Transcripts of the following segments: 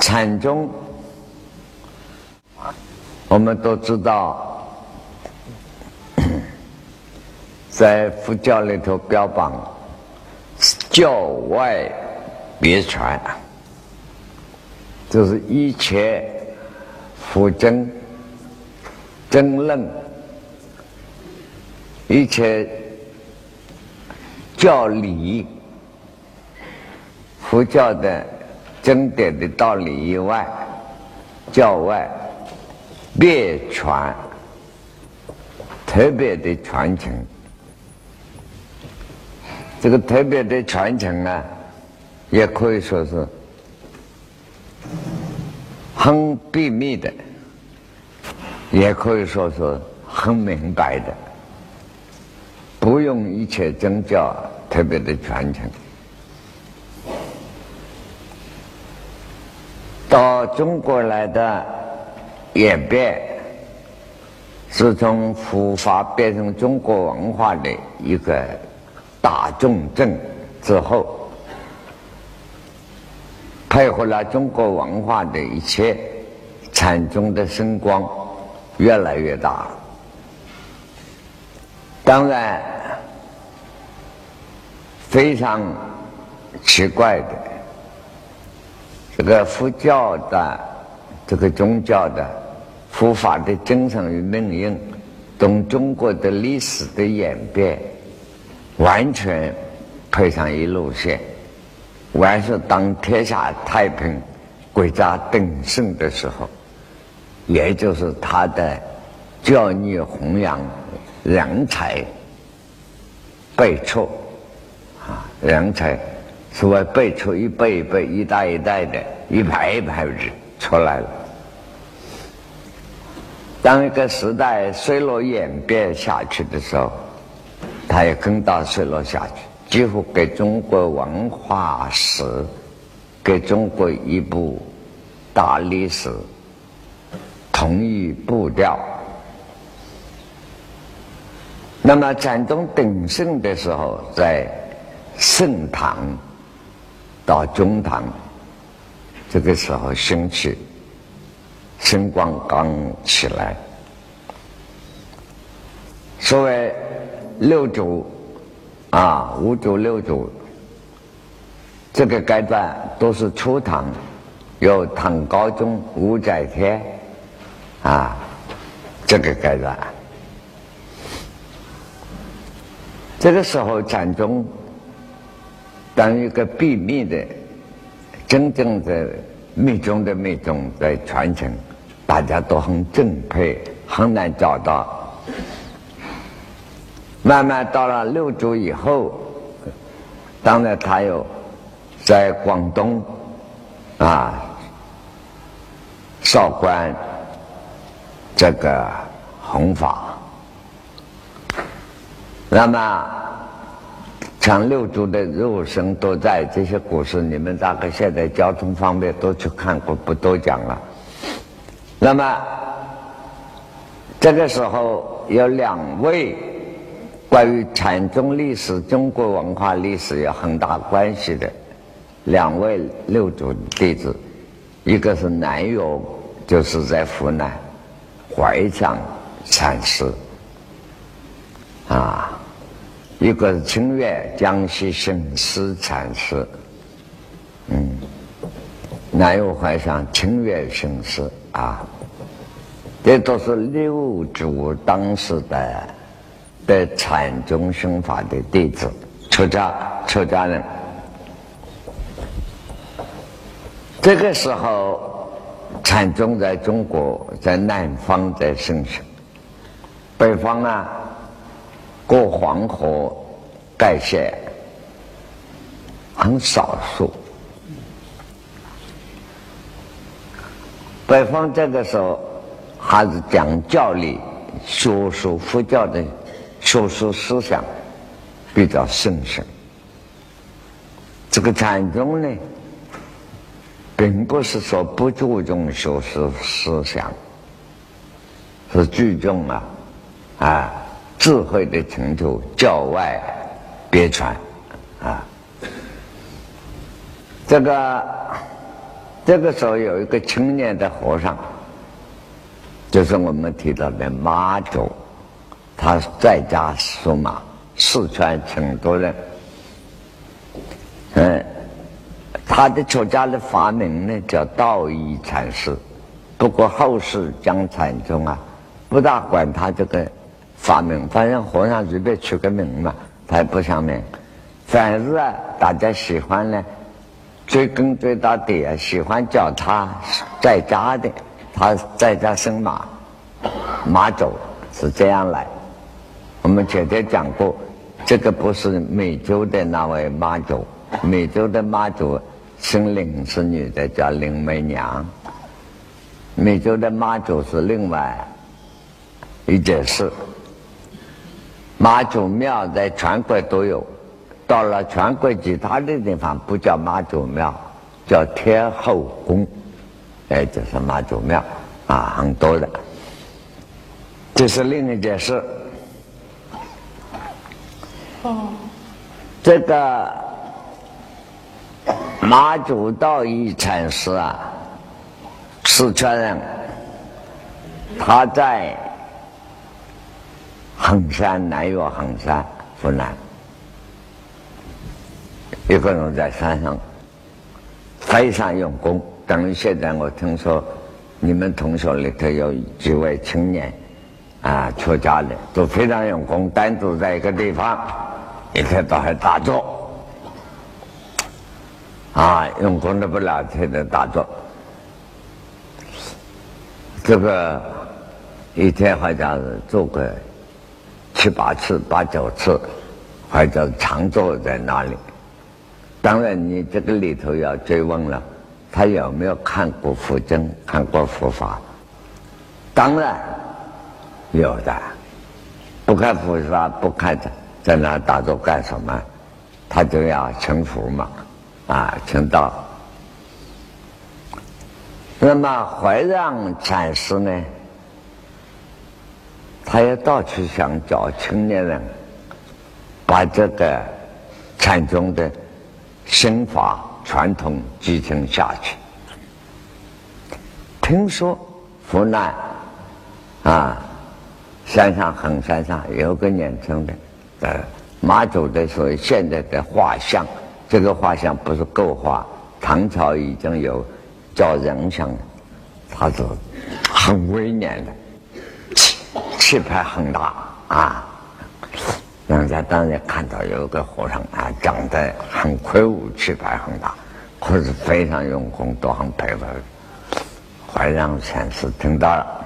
禅宗，我们都知道，在佛教里头标榜教外别传，就是一切佛真真论，一切教理。佛教的经典的道理以外，教外别传，特别的传承。这个特别的传承呢，也可以说是很秘密的，也可以说是很明白的，不用一切宗教特别的传承。到中国来的演变，是从佛法变成中国文化的一个大重症之后，配合了中国文化的一切，禅宗的声光越来越大。当然，非常奇怪的。这个佛教的这个宗教的佛法的精神与命运，同中国的历史的演变完全配上一路线。完是当天下太平、国家鼎盛的时候，也就是他的教育弘扬人才辈出啊，人才。所谓辈出，一辈一辈、一代一代的，一排一排的出来了。当一个时代衰落演变下去的时候，它也跟到衰落下去，几乎给中国文化史、给中国一部大历史同一步调。那么战争鼎盛的时候，在盛唐。到中唐，这个时候兴起，星光刚起来。所谓六祖啊，五祖六祖，这个阶段都是初唐，有唐高宗、武则天啊，这个阶段，这个时候禅宗。当一个秘密的、真正的密宗的密宗在传承，大家都很敬佩，很难找到。慢慢到了六祖以后，当然他有在广东啊少关这个弘法，那么。像六祖的肉身都在这些故事，你们大概现在交通方面都去看过，不多讲了。那么这个时候有两位关于禅宗历史、中国文化历史有很大关系的两位六祖弟子，一个是南岳，就是在湖南怀藏禅师啊。一个是清月江西省师禅师，嗯，南有怀上清月省师啊，这都是六祖当时的的禅宗生法的弟子，出家出家人。这个时候，禅宗在中国在南方在盛行，北方啊。过黄河盖县很少数，北方这个时候还是讲教理、学术佛教的学术思想比较盛行。这个禅宗呢，并不是说不注重学术思想，是注重啊，啊。智慧的成就，教外别传啊！这个这个时候有一个青年的和尚，就是我们提到的马祖，他在家属马，四川成都人。嗯，他的出家的法名呢叫道义禅师，不过后世讲禅宗啊，不大管他这个法名，反正和尚随便取个名嘛，他也不想名。反是啊，大家喜欢呢，追根追到底啊，喜欢叫他在家的，他在家生马，马祖是这样来。我们前天讲过，这个不是美洲的那位马祖。美洲的妈祖姓林，是女的，叫林媚娘。美洲的妈祖是另外一件事。妈祖庙在全国都有，到了全国其他的地方不叫妈祖庙，叫天后宫，哎，就是妈祖庙啊，很多的。这是另一件事。哦，这个。马祖道一禅师啊，四川人，他在衡山南岳衡山湖南，一个人在山上非常用功。等于现在我听说，你们同学里头有几位青年啊，出家的都非常用功，单独在一个地方，一天到晚打坐。啊，用功的不了，天天打坐。这个一天好像是做个七八次、八九次，或者常坐在那里。当然，你这个里头要追问了，他有没有看过佛经、看过佛法？当然有的。不看佛法，不看在在那打坐干什么？他就要成佛嘛。啊，成道。那么怀让禅师呢？他也到处想找青年人，把这个禅宗的心法传统继承下去。听说湖南啊，山上衡山上有个年轻的，呃，马祖的所谓现在的画像。这个画像不是构画，唐朝已经有叫人像，他是很威严的，气派很大啊！人家当然看到有个和尚啊，长得很魁梧，气派很大，可是非常用功，都很佩服。怀让禅师听到了，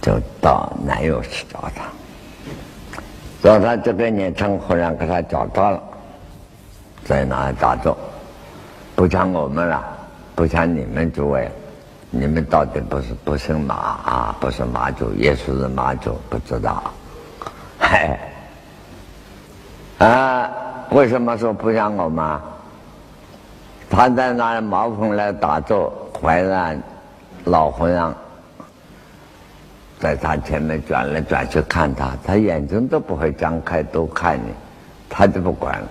就到南岳去找他。找他这个年轻和尚给他找到了，在那打坐，不像我们了，不像你们诸位，你们到底不是不姓马啊，不是马祖，也是马祖，不知道。嗨，啊，为什么说不像我们？他在那茅棚来打坐，怀让老和尚。在他前面转来转去看他，他眼睛都不会张开，都看你，他就不管了。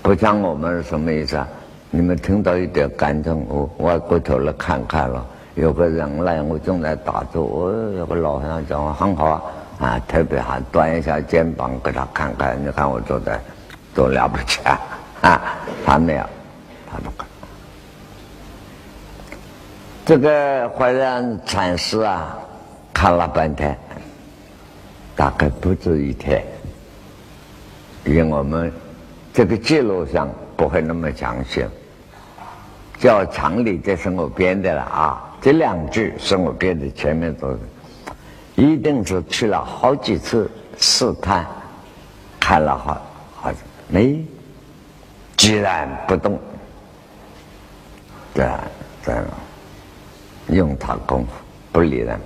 不像我们是什么意思啊？你们听到一点感动，我我过头来看看了，有个人来，我正在打坐，我有个老和尚讲话很好啊，啊，特别好，端一下肩膀给他看看，你看我做的多了不起啊！啊，他没有，他不管。这个怀让禅师啊。看了半天，大概不止一天，因为我们这个记录上不会那么详细。叫常理，这是我编的了啊，这两句是我编的，前面都是，一定是去了好几次试探，看了好好没，居然不动，对对，用他功夫不理人。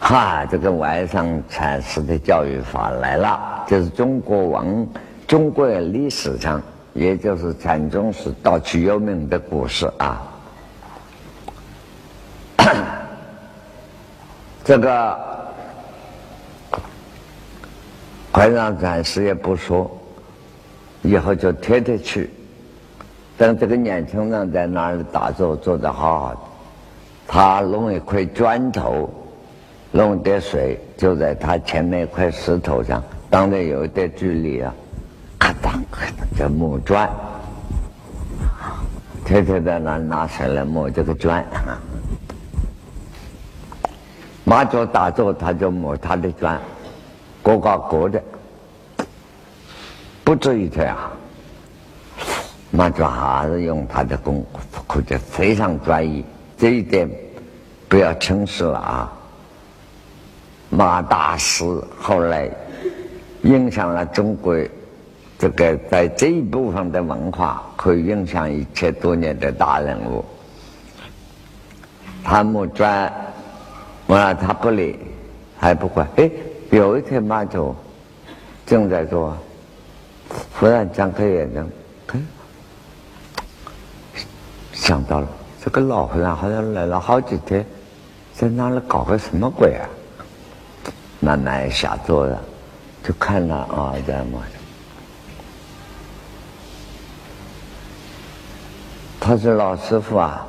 哈，这个外上禅师的教育法来了，这是中国文、中国历史上，也就是禅宗史到处有名的故事啊。这个怀让禅师也不说，以后就天天去，等这个年轻人在那里打坐，坐得好好的，他弄一块砖头，弄点水，就在他前面一块石头上，当然有一点距离啊，咔当咔当，这木砖，天天在那拿水来磨这个砖。马祖打坐，他就磨他的砖，各搞各的，不至于这样。马祖还是用他的功夫，可觉非常专一，这一点不要轻视了啊。马大师后来影响了中国这个在这一部分的文化，可以影响一千多年的大人物。他木砖。完了，他不理，还不管。哎，有一天马祖正在做，忽然张开眼睛，哎，想到了这个老和尚好像来了好几天，在那里搞个什么鬼啊？慢慢下坐了，就看了啊，在么？他说：“老师傅啊，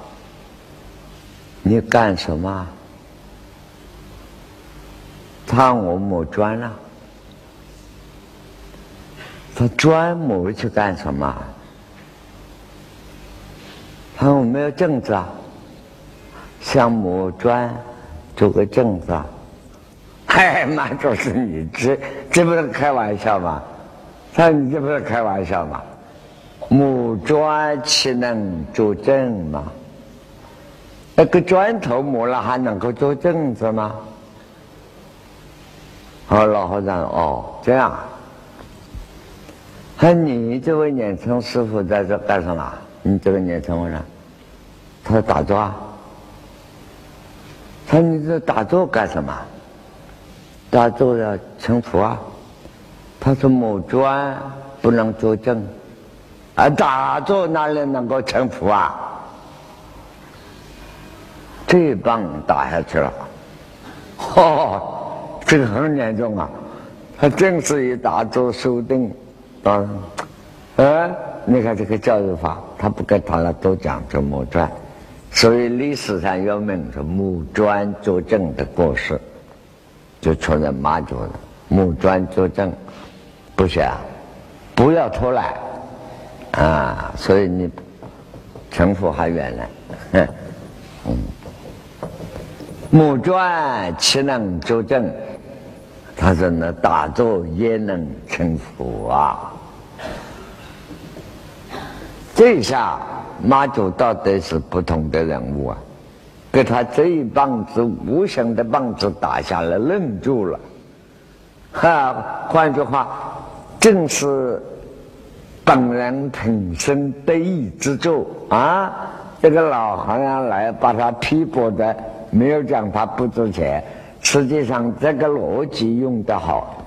你干什么？”他我抹砖了，他砖磨去干什么？他我没有镜子啊，想抹砖做个镜子啊？嗨，满都是你这这不是开玩笑吗？他你这不是开玩笑吗？磨砖岂能做证吗？那个砖头磨了还能够做证子吗？好，老和尚哦，这样。那你这位年轻师傅在这干什么？你这个年轻人，他说打坐啊。他说你这打坐干什么？打坐要成佛啊。他说木砖不能作证，啊，打坐哪里能够成佛啊？这一棒打下去了，嚯！这个很严重啊！他正是以打坐修定，啊，呃，你看这个教育法，他不跟他那都讲这木砖，所以历史上有名是木砖作证的故事，就出在马祖了木砖作证，不是啊，不要偷懒啊！所以你成佛还远呢，嗯，木砖岂能作证？他说：“那打坐也能成佛啊！”这下马祖到底是不同的人物啊！给他这一棒子无形的棒子打下来，愣住了。哈，换句话，正是本人平生得意之作啊！这个老和尚来把他批驳的，没有讲他不值钱。实际上，这个逻辑用得好，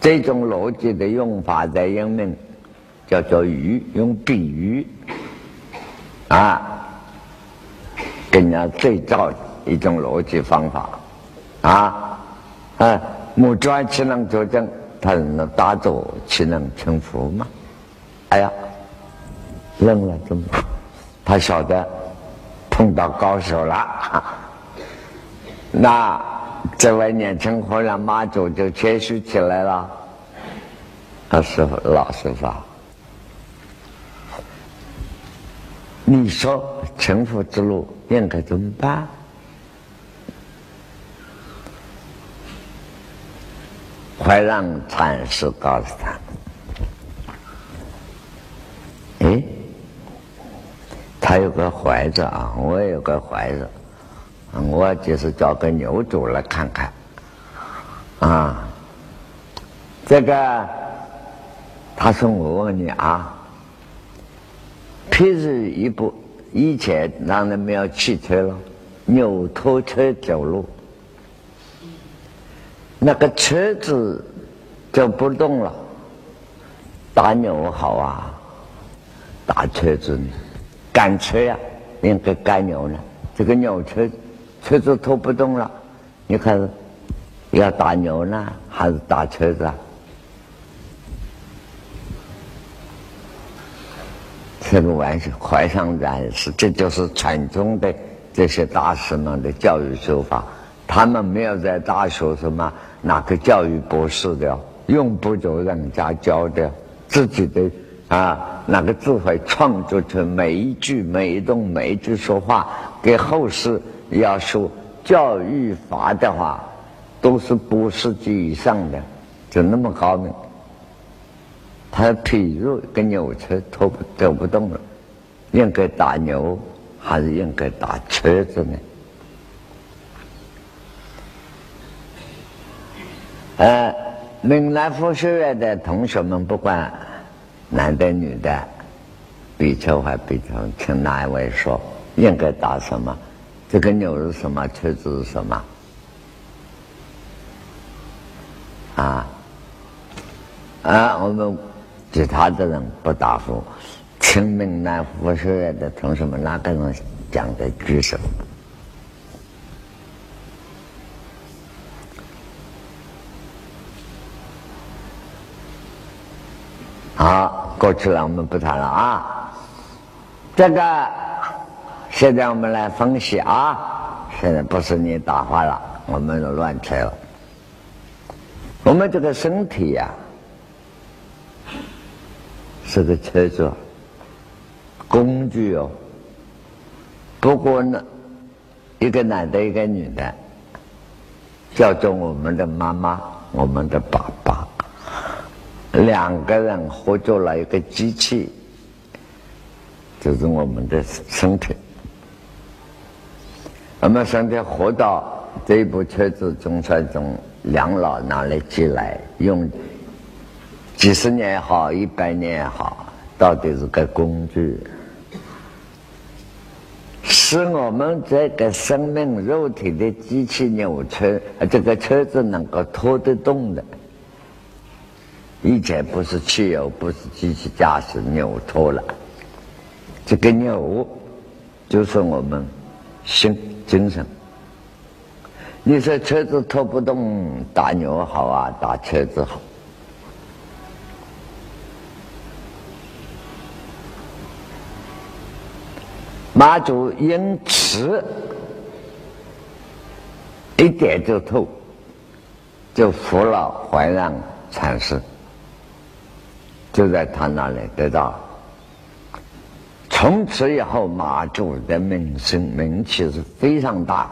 这种逻辑的用法在英文叫做“喻”，用比喻啊，跟人家对照一种逻辑方法啊啊，木砖岂能作证？他能打坐岂能成佛吗？哎呀，愣了，怎么？他晓得碰到高手了，那。这位年轻和尚马祖就谦虚起来了。他师傅，老师傅，你说成佛之路应该怎么办？怀让禅师告诉他：“还有个怀子啊，我也有个怀子。”我就是找个牛主来看看，啊，这个，他说我问你啊，譬如一部以前让人没有汽车了，牛拖车走路，那个车子就不动了，打牛好啊，打车子呢，赶车呀，应该赶牛呢，这个牛车。车子拖不动了，你看要打牛呢，还是打车子啊？这个玩笑，怀上然是，这就是传统的这些大师们的教育手法。他们没有在大学什么哪个教育博士的，用不着人家教的，自己的啊那个智慧创作出每一句每一动每一句说话，给后世要说教育法的话，都是博士级以上的，就那么高明。他譬如跟牛车拖不走不动了，应该打牛还是应该打车子呢？呃，闽南佛学院的同学们，不管男的女的，比丘还比丘，请哪一位说应该打什么？这个牛是什么？车子是什么？啊啊！我们其他的人不答复，请闽南佛学院的同学们哪个人讲的举手？好，过去了，我们不谈了啊。这个，现在我们来分析啊。现在不是你打话了，我们乱扯了。我们这个身体呀，是个车子，工具哦。不过呢，一个男的，一个女的，叫做我们的妈妈，我们的爸爸。两个人合作了一个机器，就是我们的身体。我们身体活到这一部车子，总算从两老那里寄来，用几十年也好，一百年也好，到底是个工具，使我们这个生命肉体的机器扭车，这个车子能够拖得动的。以前不是汽油，不是机器驾驶，牛拖了。这个牛，就是我们心精神。你说车子拖不动，打牛好啊，打车子好。马祖因此一点就透，就服了怀让禅师。就在他那里得到，从此以后，马祖的名声名气是非常大。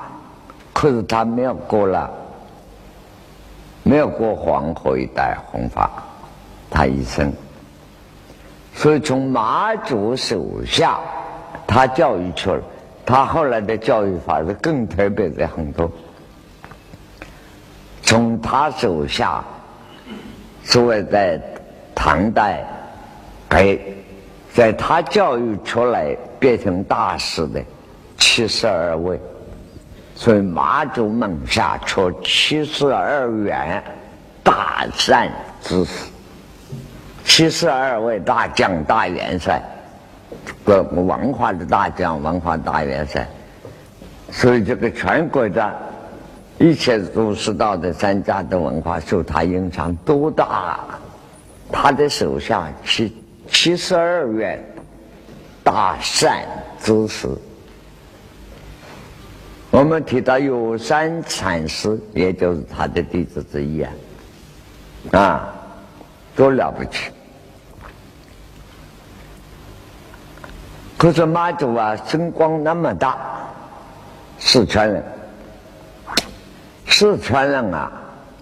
可是他没有过了，没有过黄河一带弘法，他一生。所以从马祖手下，他教育出来，他后来的教育法是更特别的很多。从他手下，所谓在。唐代，给在他教育出来变成大师的七十二位，所以马祖门下出七十二员大善之士，七十二位大将大元帅，个文化的大将文化大元帅，所以这个全国的一切儒释道的三家的文化受他影响多大。他的手下七七十二员大善知识，我们提到有山禅师，也就是他的弟子之一啊，啊，多了不起！可是妈祖啊，声光那么大，四川人，四川人啊，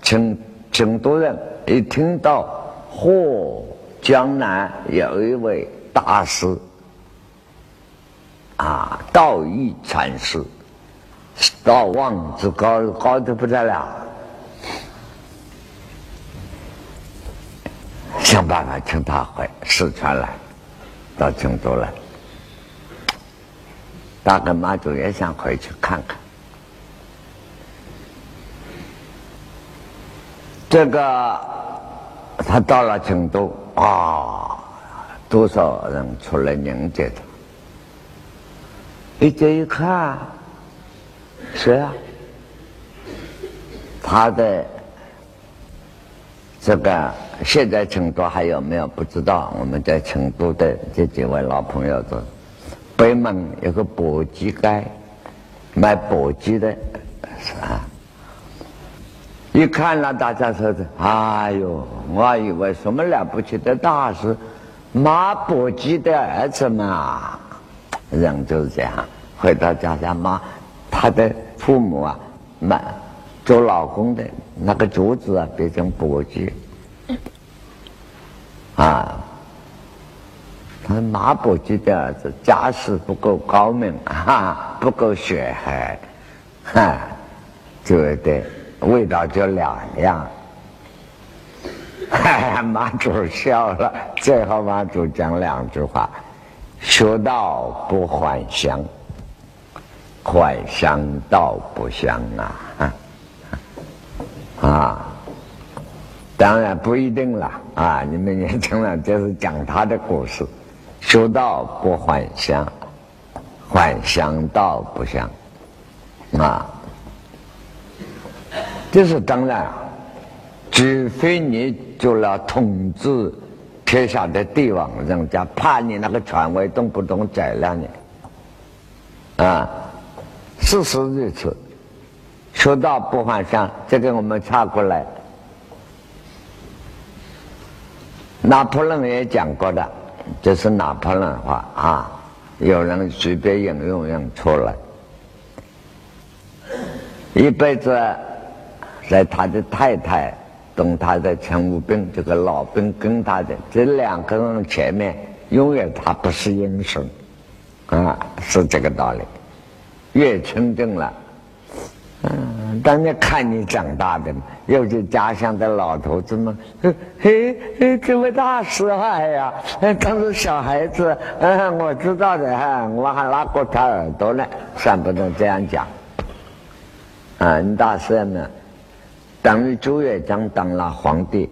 成成都人一听到。嚯，江南有一位大师啊，道义禅师，道望之高，高的不得了。想办法请他回四川来，到成都来。大哥妈祖也想回去看看，这个。他到了成都啊，多少人出来迎接他？一接一看，谁啊？他的这个现在成都还有没有不知道？我们在成都的这几位老朋友说，北门有个簸箕街，卖簸箕的，是啊。一看了，大家说的，哎呦，我还以为什么了不起的大事，马伯基的儿子嘛，人就是这样。回到家家妈，他的父母啊，那做老公的那个竹子啊，变成簸箕，啊，他马伯基的儿子家世不够高明，哈，不够血海，哈，对不对？味道就两样，马祖笑了。最后马祖讲两句话：修道不还乡，还乡道不香啊！啊，当然不一定了啊！你们年轻人就是讲他的故事：修道不还乡，还乡道不香啊。这是当然，除非你做了统治天下的帝王，人家怕你那个权威动不动宰了你，啊，事实如此。说到不还乡，这个我们查过来，拿破仑也讲过的，这是拿破仑话啊，有人随便引用用出来，一辈子。在他的太太跟他的陈武兵这个老兵跟他的这两个人前面，永远他不是英雄，啊，是这个道理。越清正了，嗯，当年看你长大的，又是家乡的老头子们，嘿嘿，这位大师哎呀，当时小孩子，嗯，我知道的哈，我还拉过他耳朵呢，算不能这样讲，啊，你大师呢？等于朱元璋当了皇帝，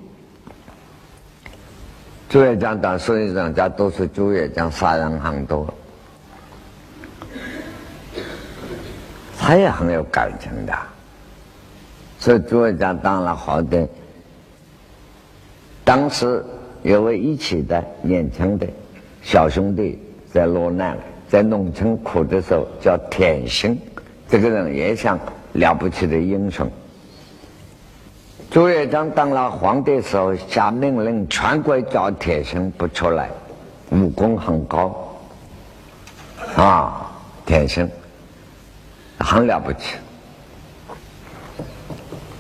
朱元璋当，所以人家都是朱元璋杀人很多，他也很有感情的，所以朱元璋当了皇帝，当时有位一起的年轻的小兄弟在落难，在农村苦的时候，叫田心，这个人也像了不起的英雄。朱元璋当了皇帝时候，下命令全国找铁心不出来，武功很高，啊，铁心很了不起。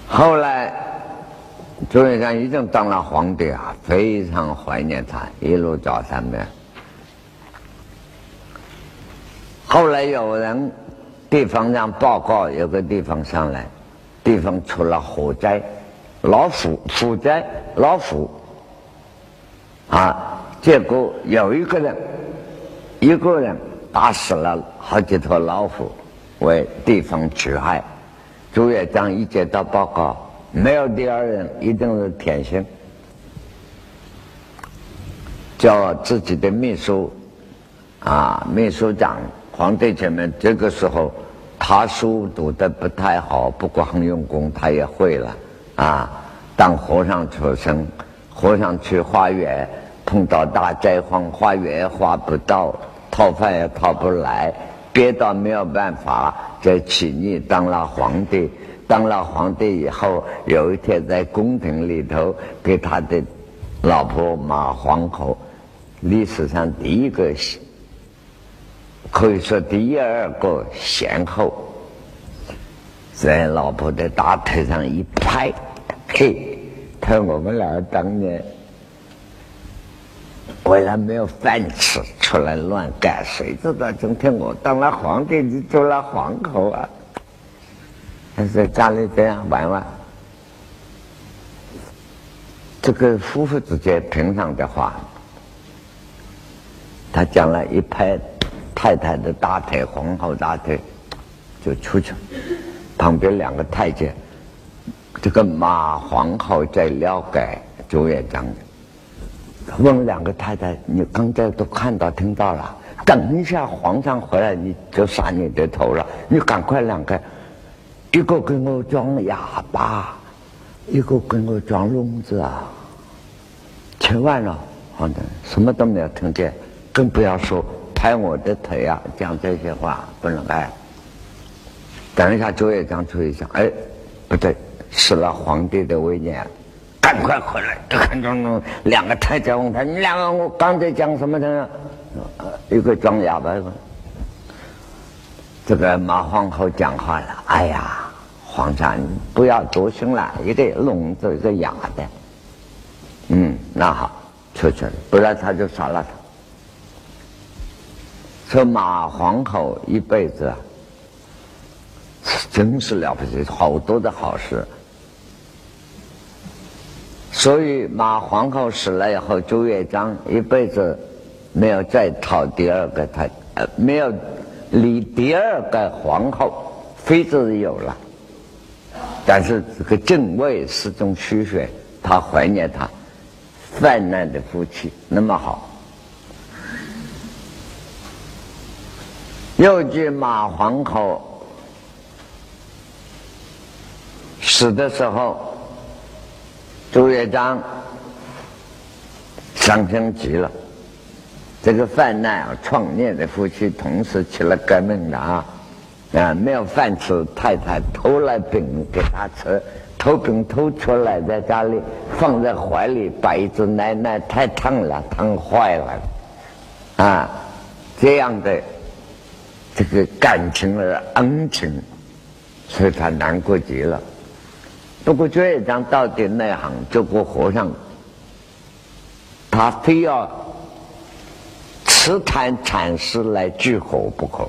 后来朱元璋已经当了皇帝啊，非常怀念他，一路找三遍。后来有人地方上报告，有个地方上来，地方出了火灾。老虎虎灾，老虎啊！结果有一个人，一个人打死了好几头老虎，为地方除害。朱元璋一接到报告，没有第二人，一定是田心，叫自己的秘书啊，秘书长，皇帝前面这个时候，他书读的不太好，不过很用功，他也会了。啊，当和尚出生，和尚去化缘，碰到大灾荒，化缘化不到，讨饭也讨不来，憋到没有办法，就起逆当了皇帝。当了皇帝以后，有一天在宫廷里头，给他的老婆马皇后，历史上第一个，可以说第一二个贤后。在老婆的大腿上一拍，嘿，看我们俩当年为了没有饭吃出来乱干，谁知道今天我当了皇帝，你做了皇后啊？他在家里这样玩玩，这个夫妇之间平常的话，他讲了一拍太太的大腿，皇后大腿，就出去了。旁边两个太监，这个马皇后在了解朱元璋，问两个太太：“你刚才都看到听到了？等一下皇上回来，你就杀你的头了。你赶快两个，一个给我装哑巴，一个给我装聋子啊！千万了，皇上，什么都没有听见，更不要说拍我的腿啊，讲这些话不能挨。等一下，周院长出去讲，哎，不对，失了皇帝的威严，赶快回来！就看中中两个太监问他：“你两个，我刚才讲什么的？”一个装哑巴，这个马皇后讲话了：“哎呀！”皇上，不要多心了，一个聋子，一个哑的。嗯，那好，出去了，不然他就杀了他。说马皇后一辈子啊真是了不起，好多的好事。所以马皇后死了以后，朱元璋一辈子没有再讨第二个太，呃，没有立第二个皇后，妃子有了。但是这个正位始终虚悬，他怀念他泛滥的夫妻那么好。又据马皇后死的时候，朱元璋伤心极了。这个泛滥创业的夫妻同时起了革命的啊。啊，没有饭吃，太太偷了饼给他吃，偷饼偷出来，在家里放在怀里，把一只奶奶太烫了，烫坏了，啊，这样的这个感情的恩情，所以他难过极了。不过朱元璋到底内行，这个和尚，他非要慈坛禅师来聚合不可。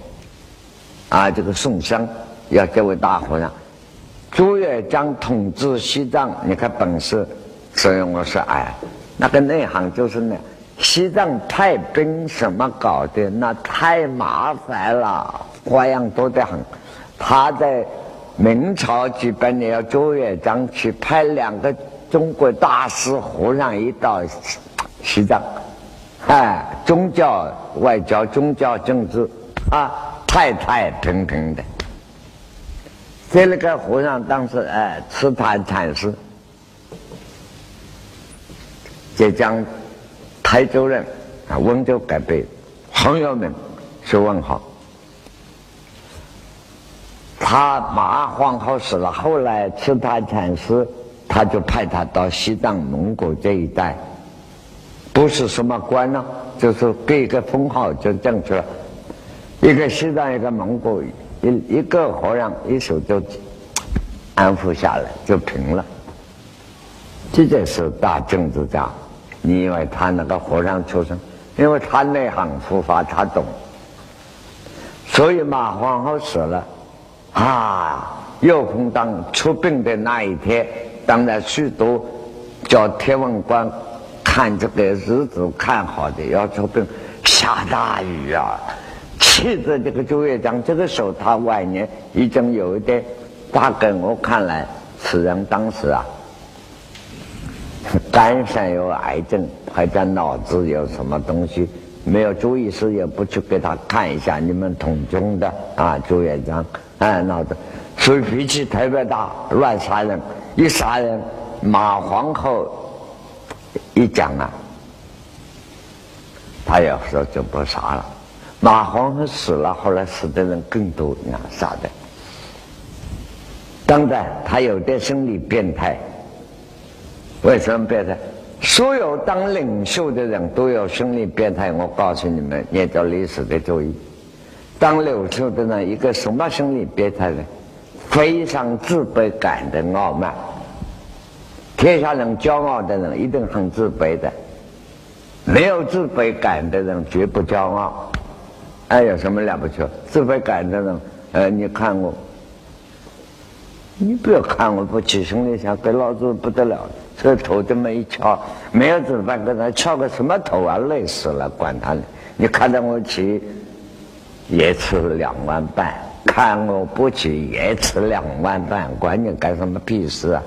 啊，这个宋香要这位大和尚，朱元璋统治西藏，你看本事，所以我说，哎，那个内行就是那西藏派兵什么搞的，那太麻烦了，花样多得很。他在明朝几百年，要朱元璋去派两个中国大师和尚一到西藏，哎，宗教、外交、宗教、政治啊。太太平平的，这那个和尚当时哎，吃檀禅师，浙江台州人啊，温州改北很有名，是问好。他马皇后死了，后来吃檀禅师，他就派他到西藏、蒙古这一带，不是什么官呢，就是给一个封号就进去了。一个西藏，一个蒙古，一一个和尚一手就安抚下来，就平了。这就是大政治家。你以为他那个和尚出身？因为他内行佛法，他懂。所以马皇后死了，啊，又空当出殡的那一天，当然许多叫天文官看这个日子看好的要出殡，下大雨啊。气着这个朱元璋，这个时候他晚年已经有一点，大概我看来，此人当时啊，肝上有癌症，还在脑子有什么东西，没有注意事，也不去给他看一下。你们统中的啊，朱元璋，哎，脑子，所以脾气特别大，乱杀人，一杀人，马皇后一讲啊，他有时候就不杀了。马皇后死了，后来死的人更多，你看傻的。当然，他有点心理变态。为什么变态？所有当领袖的人都有心理变态。我告诉你们，念着历史的注意。当领袖的人，一个什么心理变态呢？非常自卑感的傲慢。天下人骄傲的人一定很自卑的，没有自卑感的人绝不骄傲。哎，有什么了不起？自卑感的人，呃，你看我，你不要看我不起，心里想给老子不得了，这头这么一翘，没有怎么办？给他翘个什么头啊？累死了，管他呢！你看到我起，也吃两万半；看我不起，也吃两万半，管你干什么屁事啊！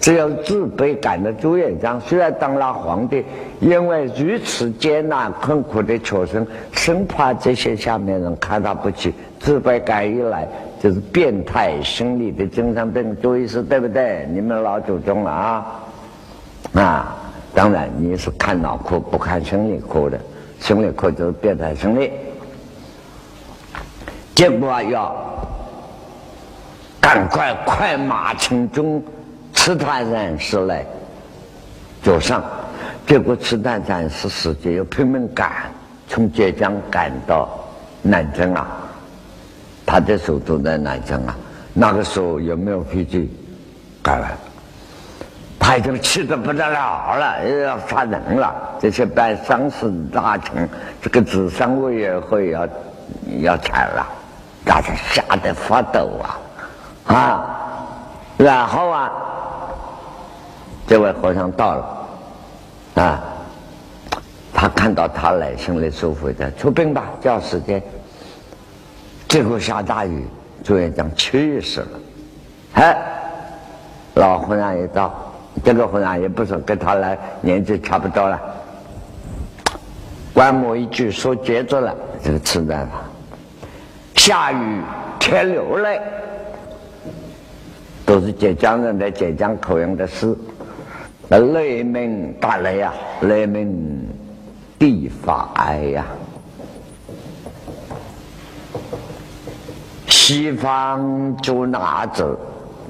只有自卑感的朱元璋，虽然当了皇帝，因为如此艰难困苦的求生，生怕这些下面人看他不起，自卑感一来，就是变态生理的精神病，注意是对不对？你们老祖宗了啊，啊，当然你是看脑科不看生理科的，生理科就是变态生理，结果要赶快快马从中，刺探人士来就上，结果刺探人士时间又拼命赶，从浙江赶到南京啊。他的手都在南京啊，那个时候有没有飞机？改了，他已经气得不得了了，又要杀人了。这些办丧事大臣，这个治丧委员会要要拆了，大家吓得发抖啊啊！然后啊，这位和尚到了啊，他看到他来，心里舒服的，出兵吧，叫时间。结果下大雨，朱元璋气死了。哎，老和尚一到，这个和尚也不是跟他来年纪差不多了。观摩一句说接着了，这个词在哪？下雨天流泪，都是浙江人的浙江口音的诗。那雷鸣打雷呀，雷鸣地发哀呀。西方朱拿子，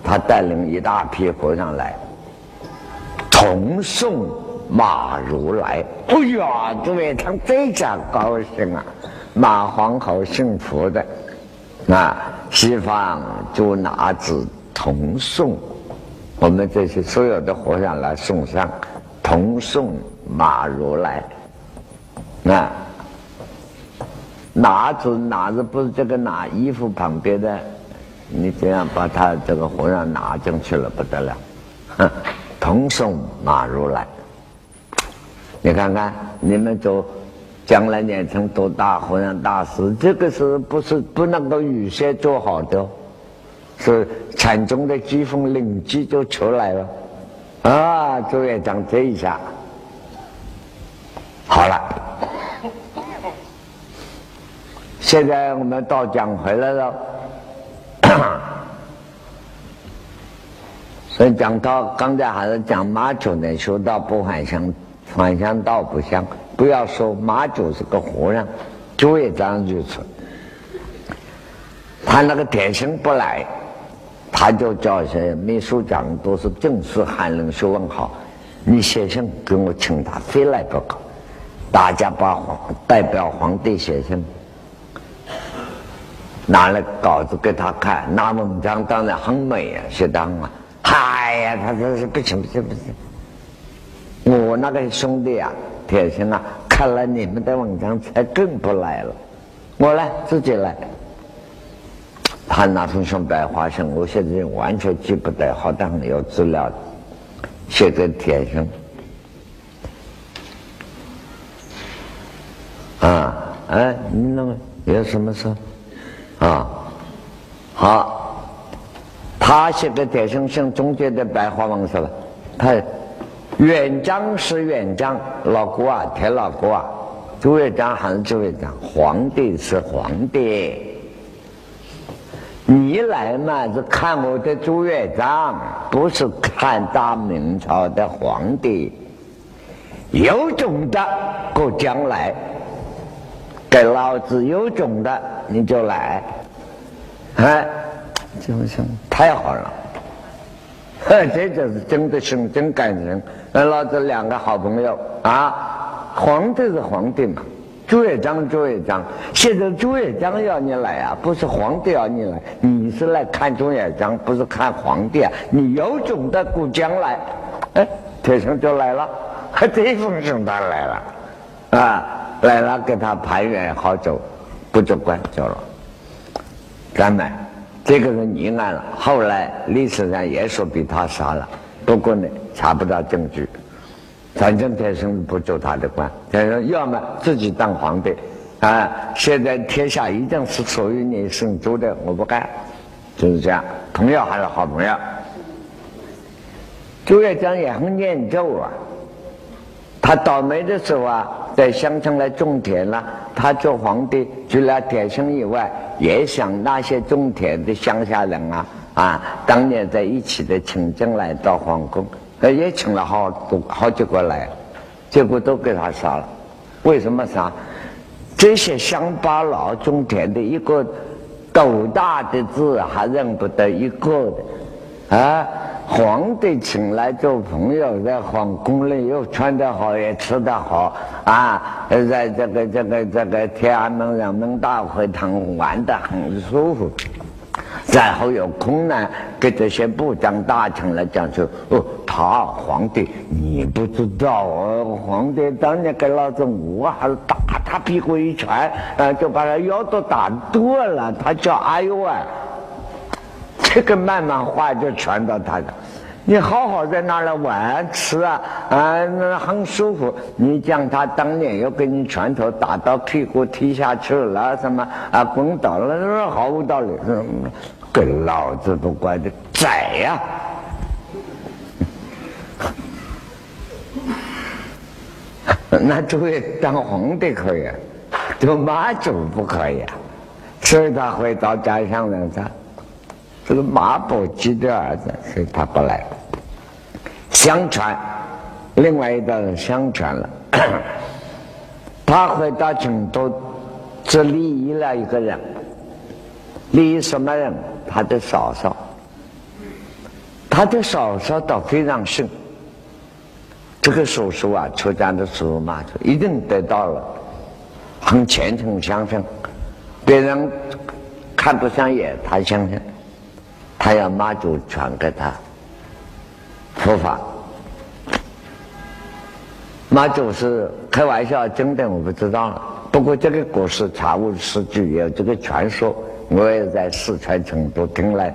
他带领一大批和尚来，同送马如来。哎呀，诸位他非常高兴啊！马皇后信佛的，啊，西方朱拿子同送，我们这些所有的和尚来送上，同送马如来，啊。拿子拿子不是这个拿衣服旁边的，你这样把他这个和尚拿进去了不得了，哼，同送马如来。你看看你们走将来念成多大和尚大师，这个是不是不能够预先做好的？是禅宗的机锋灵机就出来了，啊，朱元璋这一下好了。现在我们到讲回来了，所以讲到刚才还是讲马祖呢，说到不还乡，还乡道不乡。不要说马祖是个和尚，朱元璋如此。他那个铁生不来，他就叫些秘书长都是正式寒冷学问好，你写信给我请他，非来不可。大家把皇代表皇帝写信。拿了稿子给他看，那文章当然很美啊，写当啊，嗨呀，他说是不行不行不行。我那个兄弟啊，铁心啊，看了你们的文章才更不来了。我来自己来。他那封信白花生，我现在完全记不得，好像有资料写给铁心。啊，哎，那么有什么事？啊，好，他写的铁生像中间的白花文是吧？他元璋是元璋，老郭啊，铁老郭啊，朱元璋还是朱元璋，皇帝是皇帝。你来嘛是看我的朱元璋，不是看大明朝的皇帝。有种的，过将来。给老子有种的，你就来，哎，就行，太好了，这就是真的心真感人。那老子两个好朋友啊，皇帝是皇帝嘛，朱元璋朱元璋，现在朱元璋要你来啊，不是皇帝要你来，你是来看朱元璋，不是看皇帝啊。你有种的过将来，哎，铁生就来了，还这封信他来了，啊。来了，给他盘圆好走，不就关走了。咱们这个人溺案了，后来历史上也说被他杀了，不过呢查不到证据。反正天生不做他的官，天生要么自己当皇帝，啊，现在天下一定是属于你姓朱的，我不干，就是这样。朋友还是好朋友。朱元璋也很念咒啊，他倒霉的时候啊，在乡村来种田了。他做皇帝，除了田生以外，也想那些种田的乡下人啊啊，当年在一起的请进来到皇宫，也请了好多好几个来，结果都给他杀了。为什么杀？这些乡巴佬种田的一个斗大的字还认不得一个的啊！皇帝请来做朋友，在皇宫里又穿得好，也吃得好啊！在这个这个这个天安门人民大会堂玩得很舒服。然后有空呢，给这些部长大臣来讲说：“哦，他皇帝你不知道哦，皇帝当年给老子我还打他屁股一拳，呃，就把他腰都打断了。他叫哎呦啊！”这个慢慢话就传到他的。你好好在那儿玩吃啊，啊，那很舒服。你讲他当年又给你拳头打到屁股踢下去了，什么啊，滚倒了，那毫无道理。跟老子都关的宰呀！那诸位当皇帝可以，做妈祖不可以啊。所以他回到家乡人家。这个马宝吉的儿子，所以他不来。相传，另外一代人相传了，他回到成都，只利益了一个人，立什么人？他的嫂嫂。他的嫂嫂倒非常顺。这个叔叔啊，出家的时候嘛，就一定得到了，很虔诚相信，别人看不上眼，他相信。他要妈祖传给他佛法，妈祖是开玩笑，真的我不知道。不过这个故事查无实据，有这个传说，我也在四川成都听来。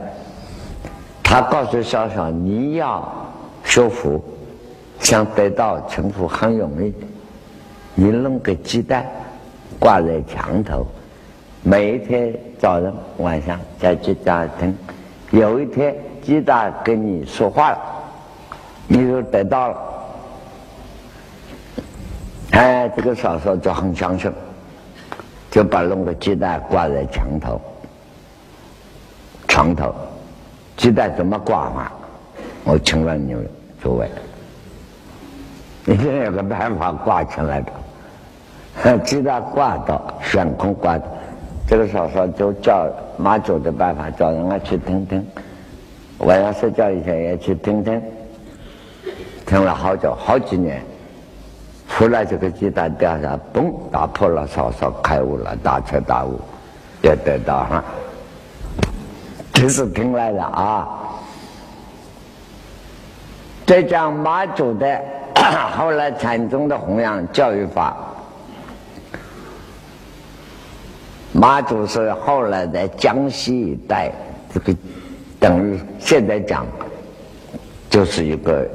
他告诉小小，你要修福，想得到成佛很容易，你弄个鸡蛋挂在墙头，每一天早上晚上在鸡蛋听。有一天，鸡蛋跟你说话了，你就得到了。哎，这个嫂嫂就很相信，就把弄个鸡蛋挂在墙头、床头。鸡蛋怎么挂嘛？我请问你们诸位，一定有个办法挂起来的。鸡蛋挂到悬空挂。这个嫂嫂就叫妈祖的办法，叫人家去听听。晚上睡觉以前也去听听，听了好久好几年。出来这个鸡蛋掉下，嘣，打破了嫂嫂开悟了，大彻大悟，也得到哈。这是听来的啊。再讲妈祖的 后来禅宗的弘扬教育法。妈祖是后来在江西一带，这个等于现在讲，就是一个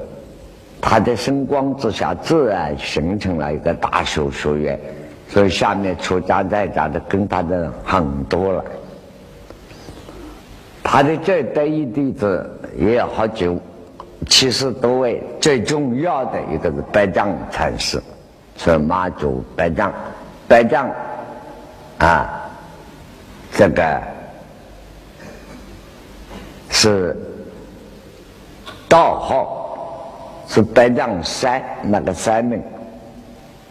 他的声光之下，自然形成了一个大修学院，所以下面出家在家的跟他的很多了。他的这得一弟子也有好几七十多位，最重要的一个是白丈禅师，是妈祖白丈，白丈啊。这个是道号，是白丈山那个山名，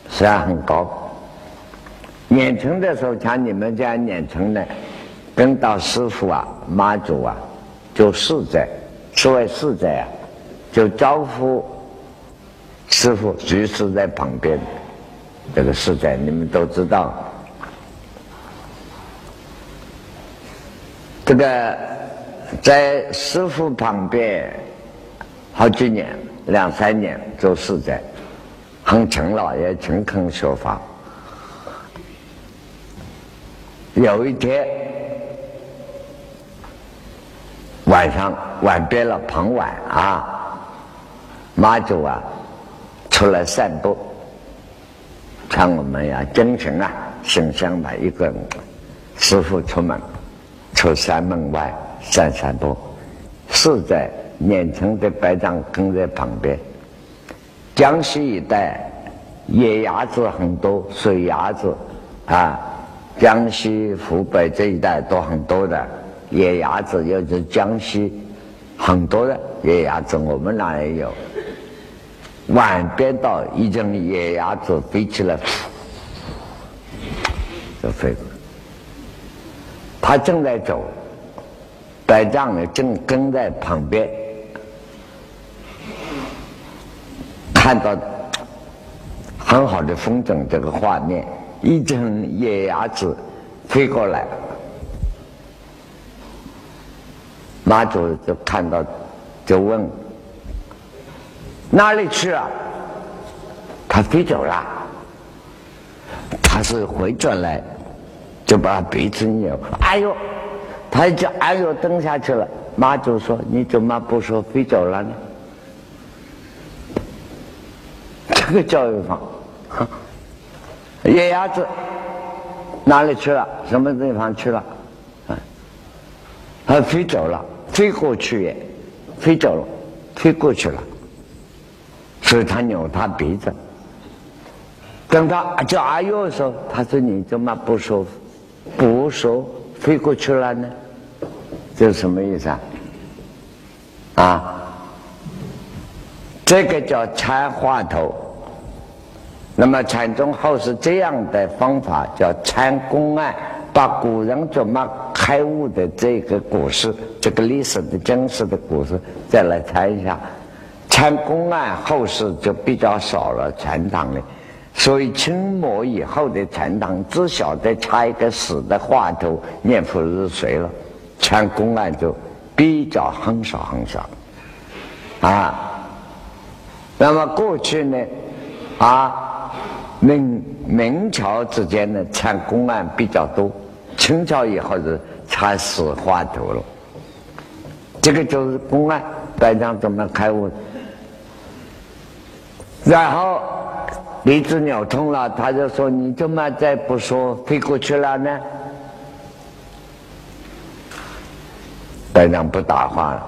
山很高。念成的时候，像你们这样念成的，跟到师傅啊、妈祖啊，就四在，所谓四在啊，就招呼师傅随时在旁边。这个四在你们都知道。这个在师傅旁边好几年，两三年做事在，很勤劳，也勤恳学法。有一天晚上晚别了，傍晚啊，妈祖啊出来散步，像我们呀精神啊形象的一个人师傅出门。出山门外散散步，是在年轻的白丈跟在旁边。江西一带野鸭子很多，水鸭子啊，江西、湖北这一带都很多的野鸭子，又是江西很多的野鸭子，我们那也有。晚边到一阵野鸭子飞起来，就飞过。他正在走，白丈呢正跟在旁边，看到很好的风筝，这个画面，一阵野鸭子飞过来，马祖就看到，就问。哪里去了？他飞走了。他是回转来，就把鼻子扭。哎呦，他一叫哎呦，蹬下去了。妈祖说：“你怎么不说飞走了呢？”这个教育法，野鸭子哪里去了？什么地方去了？啊，他飞走了，飞过去也，飞走了，飞过去了。所以他扭他鼻子，等他叫阿佑的时候，他说：“你怎么不说，不说飞过去了呢？”这是什么意思啊？啊，这个叫参话头。那么禅宗后是这样的方法，叫参公案，把古人怎么开悟的这个故事，这个历史的真实的故事，再来参一下。参公案后世就比较少了，禅堂里，所以清末以后的禅堂只晓得插一个死的话头念佛日随了，参公案就比较很少很少，啊，那么过去呢，啊，明明朝之间呢参公案比较多，清朝以后是插死话头了，这个就是公案，大家怎么开悟。然后鼻子扭痛了，他就说：“你怎么再不说飞过去了呢？”班长不答话了。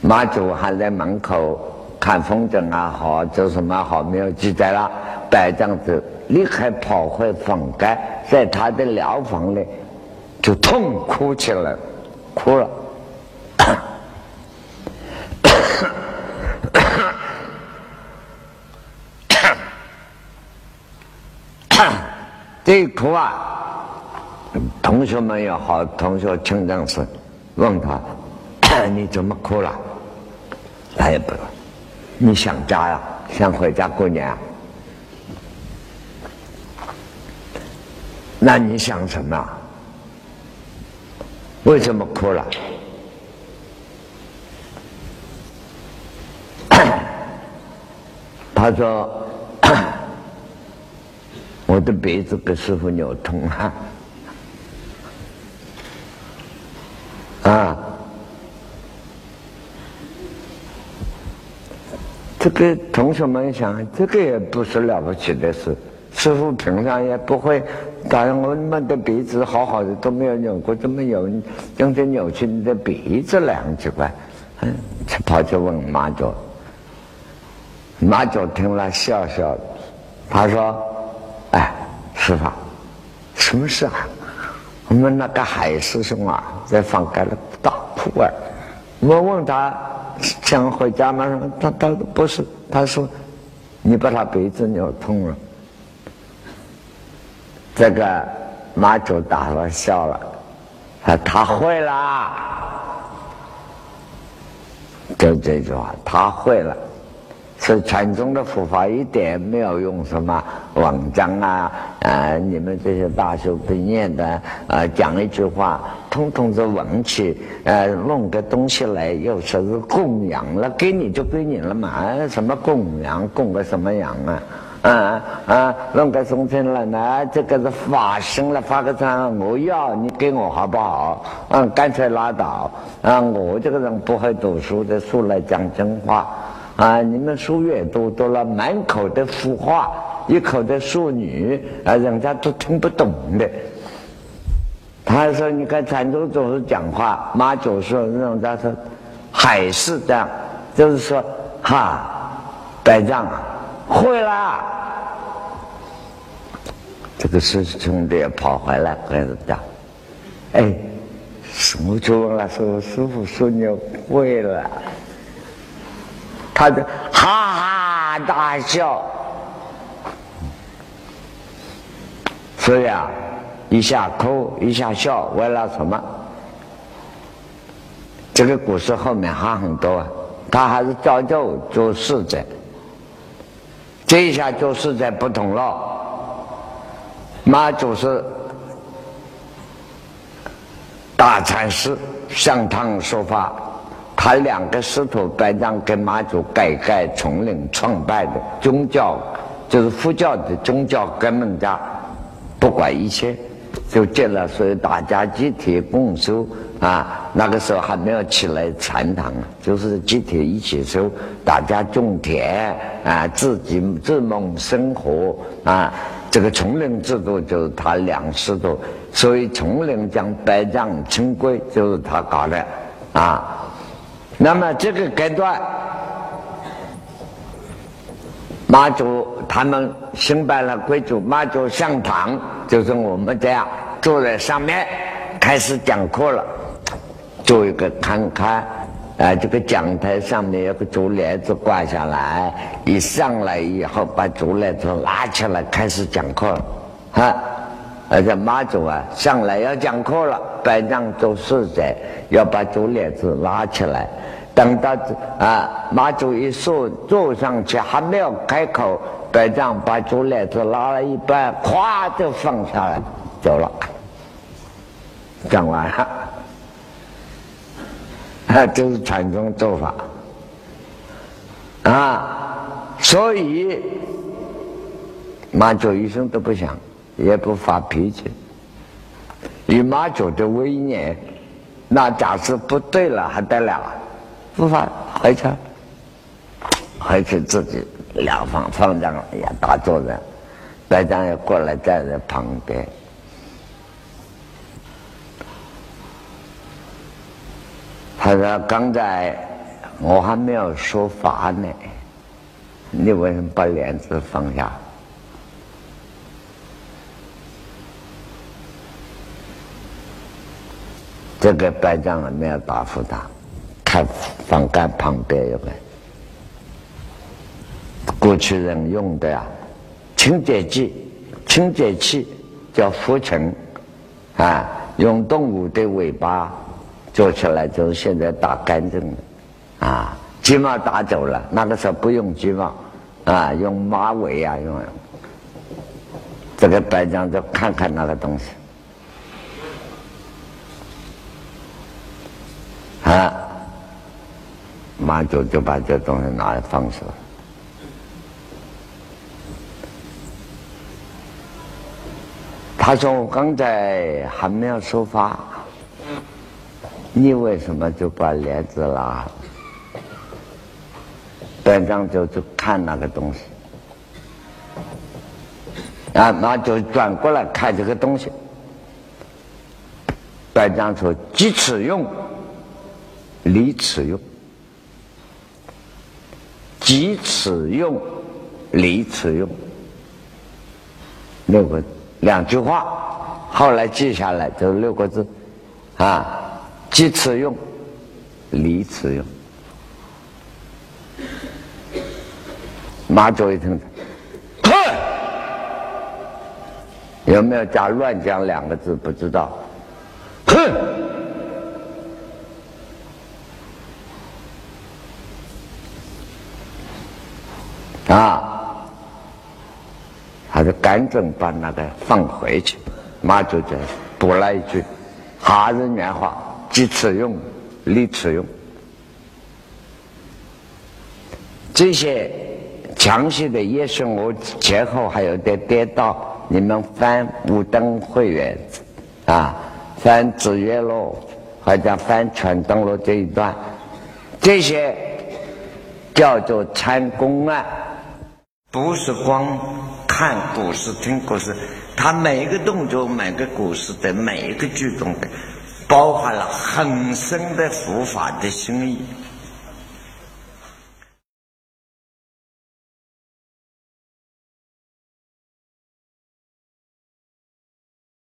马祖还在门口看风筝啊，好，做什么好没有记载了。白丈子立刻跑回房间，在他的疗房里就痛哭起来，哭了。这一哭啊，同学们也好，同学清正是问他：“ 你怎么哭了？”他也不，你想家呀？想回家过年啊？那你想什么？为什么哭了？他说。我的鼻子给师傅扭痛了，啊！这个同学们想，这个也不是了不起的事。师傅平常也不会，当然我们的鼻子好好的都没有扭过，怎么有今天扭起你的鼻子来？很奇怪，嗯，跑去问马祖，马祖听了笑笑，他说。哎，师傅，什么事啊？我们那个海师兄啊，在房间里大哭啊。我问他想回家吗？他他不是，他说你把他鼻子扭痛了。这个马祖打了笑了，他他会了，就这句话，他会了。是禅宗的佛法一点没有用什么文章啊，啊，你们这些大修不念的啊，讲一句话，通通是文气，呃，弄个东西来又说是供养了，给你就给你了嘛，啊什么供养，供个什么养啊？啊啊，弄个送钱了，那这个是发心了，发个财，我要你给我好不好？嗯，干脆拉倒，啊，我这个人不会读书的，书来讲真话。啊！你们书越多，多了满口的腐话，一口的淑女，啊，人家都听不懂的。他说：“你看禅宗总是讲话，马祖说人家说还是这样，就是说，哈，百丈，会了。”这个师兄弟跑回来跟他讲：“哎，我就问了，说师傅说你会了。”他就哈哈大笑。所以啊，一下哭一下笑，为了什么？这个故事后面还很多，他还是照旧做事者。这一下做事者不同了，马祖是大禅师向堂说法，他两个师徒白丈跟马祖改改从领创办的宗教，就是佛教的宗教根本家，不管一切。就建了，所以大家集体共修啊。那个时候还没有起来禅堂，就是集体一起修，大家种田啊，自己自谋生活啊。这个丛林制度就是他两师徒，所以丛林将百丈清规就是他搞的啊。那么这个阶段，妈祖他们兴办了贵族妈祖上堂，就是我们这样。坐在上面开始讲课了，做一个看看，啊，这个讲台上面有个竹帘子挂下来，一上来以后把竹帘子拉起来开始讲课了，哈，而且马祖啊上来要讲课了，班长做事者要把竹帘子拉起来，等到啊马祖一坐坐上去还没有开口，班长把竹帘子拉了一半，咵就放下来走了。讲完了，啊，这是禅宗做法。啊，所以马祖一声都不响，也不发脾气。以马祖的威严，那假设不对了还得了？不发回去，回去自己两方方丈也打坐着，白丈也过来站在旁边。他说：“刚才我还没有说法呢，你为什么把帘子放下？”这个班长没有答复他，看房杆旁边有个过去人用的呀，清洁剂、清洁器叫浮尘啊，用动物的尾巴。做起来就是现在打干净的，啊，鸡毛打走了。那个时候不用鸡毛，啊，用马尾啊，用这个班长就看看那个东西，啊，马祖就把这东西拿来放手。他说：“我刚才还没有说话。”你为什么就把帘子拉？班长就去看那个东西，啊，那就转过来看这个东西。班长说：“即此用，离此用；即此用，离此用。”六个两句话，后来记下来就六个字，啊。即此用，离此用。马祖一听，哼，有没有加“乱讲”两个字？不知道，哼，啊，他就赶紧把那个放回去。马祖就补了一句：“哈人原话。”即此用，离此用，这些详细的也是我前后还有点颠倒。你们翻五灯会员啊，翻紫月录，或者翻全灯录这一段，这些叫做参公案，不是光看故事、听故事，他每一个动作、每个故事的每一个句中的。包含了很深的佛法的心意。